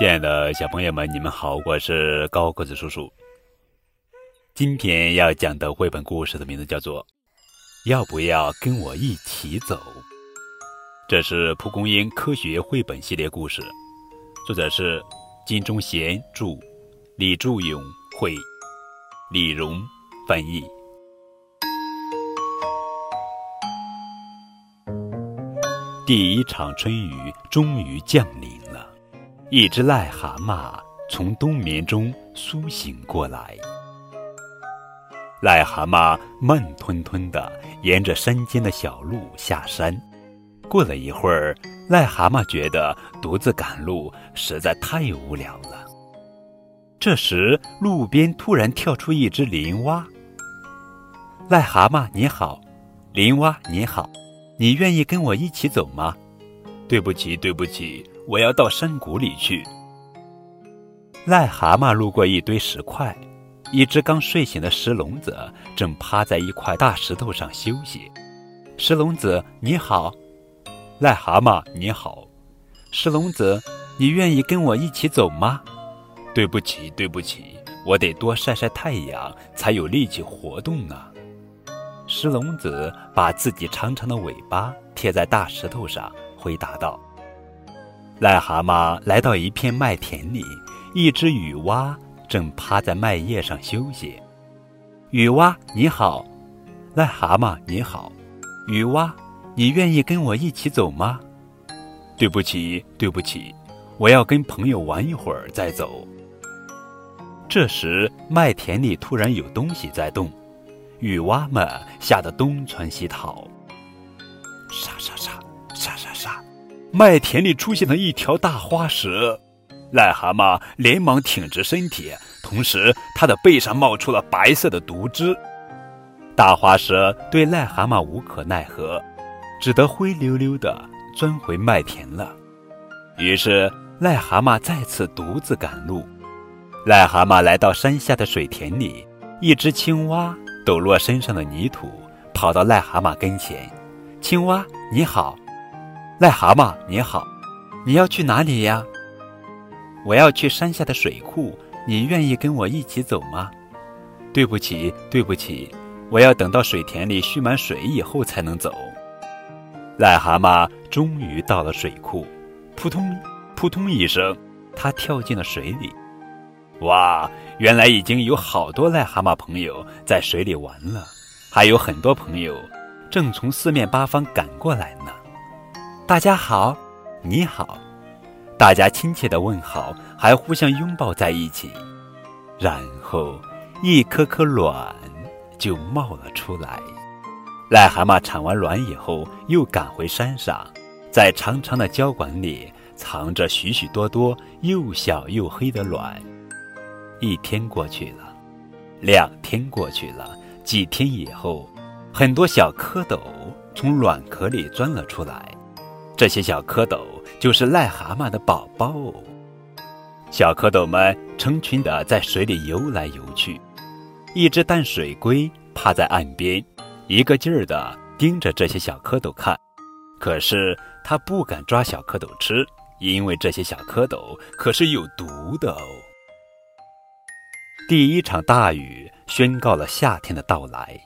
亲爱的小朋友们，你们好，我是高个子叔叔。今天要讲的绘本故事的名字叫做《要不要跟我一起走》。这是蒲公英科学绘本系列故事，作者是金忠贤著，李祝勇绘，李荣翻译。第一场春雨终于降临，一只癞蛤蟆从冬眠中苏醒过来。癞蛤蟆慢吞吞地沿着山间的小路下山。过了一会儿，癞蛤蟆觉得独自赶路实在太无聊了。这时，路边突然跳出一只林蛙。“癞蛤蟆你好，林蛙你好，你愿意跟我一起走吗？”“对不起，对不起，我要到山谷里去。”癞蛤蟆路过一堆石块。一只刚睡醒的石笼子正趴在一块大石头上休息。石笼子，你好，癞蛤蟆，你好，石笼子，你愿意跟我一起走吗？对不起，对不起，我得多晒晒太阳，才有力气活动呢。石笼子把自己长长的尾巴贴在大石头上，回答道：“癞蛤蟆来到一片麦田里，一只雨蛙。”正趴在麦叶上休息，雨蛙你好，癞蛤蟆你好，雨蛙，你愿意跟我一起走吗？对不起，对不起，我要跟朋友玩一会儿再走。这时，麦田里突然有东西在动，雨蛙们吓得东窜西逃。麦田里出现了一条大花蛇。癞蛤蟆连忙挺直身体，同时它的背上冒出了白色的毒汁。大花蛇对癞蛤蟆无可奈何，只得灰溜溜地钻回麦田了。于是癞蛤蟆再次独自赶路。癞蛤蟆来到山下的水田里，一只青蛙抖落身上的泥土，跑到癞蛤蟆跟前：“青蛙你好，癞蛤蟆你好，你要去哪里呀？”我要去山下的水库，你愿意跟我一起走吗？对不起，对不起，我要等到水田里蓄满水以后才能走。癞蛤蟆终于到了水库，扑通，扑通一声，它跳进了水里。哇，原来已经有好多癞蛤蟆朋友在水里玩了，还有很多朋友正从四面八方赶过来。大家好，你好。大家亲切的问好，还互相拥抱在一起，然后一颗颗卵就冒了出来。癞蛤蟆产完卵以后，又赶回山上，在长长的胶管里藏着许许多多又小又黑的卵。一天过去了，两天过去了，几天以后，很多小蝌蚪从卵壳里钻了出来。这些小蝌蚪就是癞蛤蟆的宝宝。小蝌蚪们成群地在水里游来游去。一只淡水龟趴在岸边，一个劲儿地盯着这些小蝌蚪看。可是它不敢抓小蝌蚪吃，因为这些小蝌蚪可是有毒的哦。第一场大雨宣告了夏天的到来。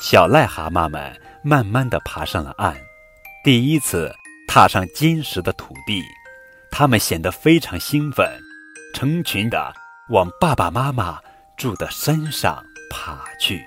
小癞蛤蟆们慢慢地爬上了岸，第一次。踏上坚实的土地，他们显得非常兴奋，成群的往爸爸妈妈住的山上爬去。